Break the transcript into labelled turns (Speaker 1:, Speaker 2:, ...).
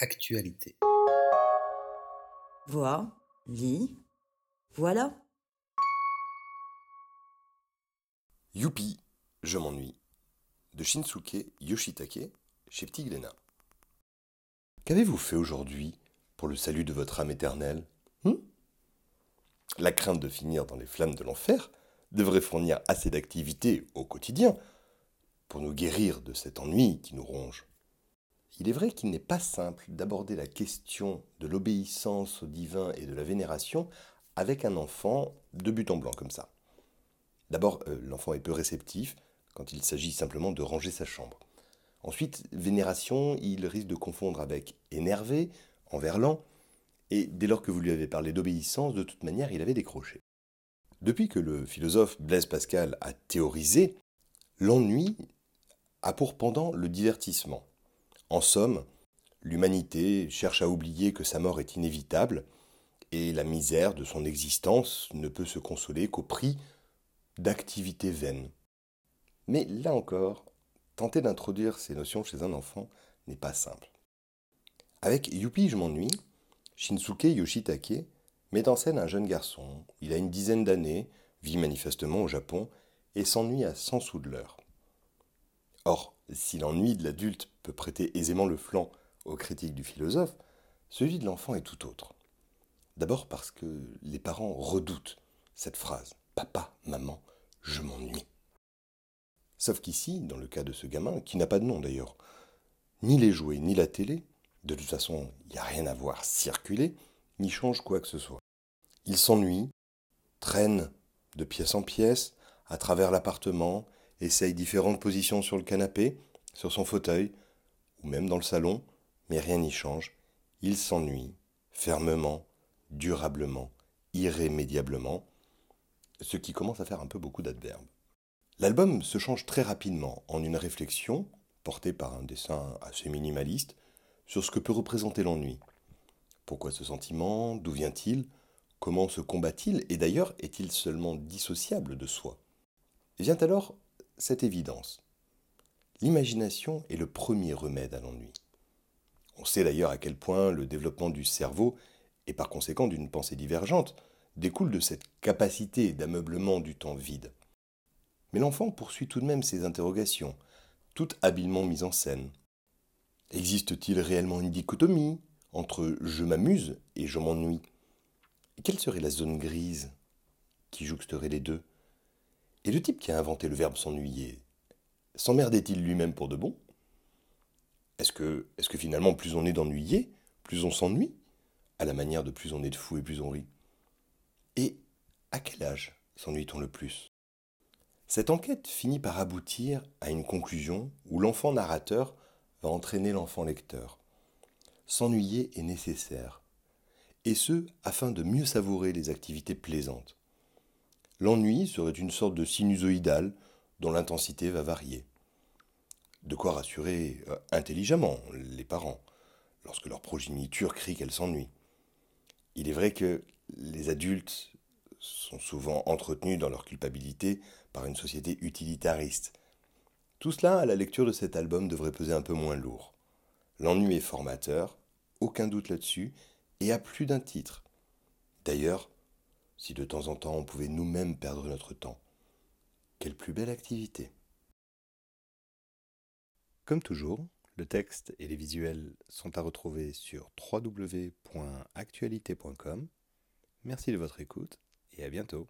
Speaker 1: Actualité.
Speaker 2: Vois, lis, voilà.
Speaker 3: Youpi, je m'ennuie. De Shinsuke Yoshitake chez Petit Glénat. Qu'avez-vous fait aujourd'hui pour le salut de votre âme éternelle hmm? La crainte de finir dans les flammes de l'enfer devrait fournir assez d'activité au quotidien pour nous guérir de cet ennui qui nous ronge. Il est vrai qu'il n'est pas simple d'aborder la question de l'obéissance au divin et de la vénération avec un enfant de but en blanc comme ça. D'abord, euh, l'enfant est peu réceptif quand il s'agit simplement de ranger sa chambre. Ensuite, vénération, il risque de confondre avec énervé, enverlant, et dès lors que vous lui avez parlé d'obéissance, de toute manière, il avait décroché. Depuis que le philosophe Blaise Pascal a théorisé, l'ennui a pour pendant le divertissement. En somme, l'humanité cherche à oublier que sa mort est inévitable, et la misère de son existence ne peut se consoler qu'au prix d'activités vaines. Mais là encore, tenter d'introduire ces notions chez un enfant n'est pas simple. Avec Youpi, je m'ennuie, Shinsuke Yoshitake met en scène un jeune garçon. Il a une dizaine d'années, vit manifestement au Japon et s'ennuie à 100 sous de l'heure. Or, si l'ennui de l'adulte peut prêter aisément le flanc aux critiques du philosophe, celui de l'enfant est tout autre. D'abord parce que les parents redoutent cette phrase Papa, maman, je m'ennuie. Sauf qu'ici, dans le cas de ce gamin, qui n'a pas de nom d'ailleurs, ni les jouets, ni la télé, de toute façon, il n'y a rien à voir circuler, n'y change quoi que ce soit. Il s'ennuie, traîne de pièce en pièce, à travers l'appartement, essaye différentes positions sur le canapé, sur son fauteuil, ou même dans le salon, mais rien n'y change. Il s'ennuie, fermement, durablement, irrémédiablement, ce qui commence à faire un peu beaucoup d'adverbes. L'album se change très rapidement en une réflexion, portée par un dessin assez minimaliste, sur ce que peut représenter l'ennui. Pourquoi ce sentiment? D'où vient-il? Comment se combat-il Et d'ailleurs, est-il seulement dissociable de soi? Vient alors cette évidence. L'imagination est le premier remède à l'ennui. On sait d'ailleurs à quel point le développement du cerveau, et par conséquent d'une pensée divergente, découle de cette capacité d'ameublement du temps vide. Mais l'enfant poursuit tout de même ses interrogations, toutes habilement mises en scène. Existe-t-il réellement une dichotomie entre je m'amuse et je m'ennuie? Quelle serait la zone grise qui jouxterait les deux? Et le type qui a inventé le verbe s'ennuyer, s'emmerdait-il lui-même pour de bon? Est-ce que, finalement, plus on est d'ennuyé, plus on s'ennuie? À la manière de plus on est de fou et plus on rit. Et à quel âge s'ennuie-t-on le plus? Cette enquête finit par aboutir à une conclusion où l'enfant narrateur va entraîner l'enfant lecteur. S'ennuyer est nécessaire, et ce afin de mieux savourer les activités plaisantes. L'ennui serait une sorte de sinusoïdale dont l'intensité va varier. De quoi rassurer euh, intelligemment les parents lorsque leur progéniture crie qu'elle s'ennuie. Il est vrai que les adultes sont souvent entretenus dans leur culpabilité par une société utilitariste. Tout cela, à la lecture de cet album, devrait peser un peu moins lourd. L'ennui est formateur, aucun doute là-dessus, et à plus d'un titre. D'ailleurs, si de temps en temps on pouvait nous-mêmes perdre notre temps. Quelle plus belle activité. Comme toujours, le texte et les visuels sont à retrouver sur www.actualité.com. Merci de votre écoute et à bientôt.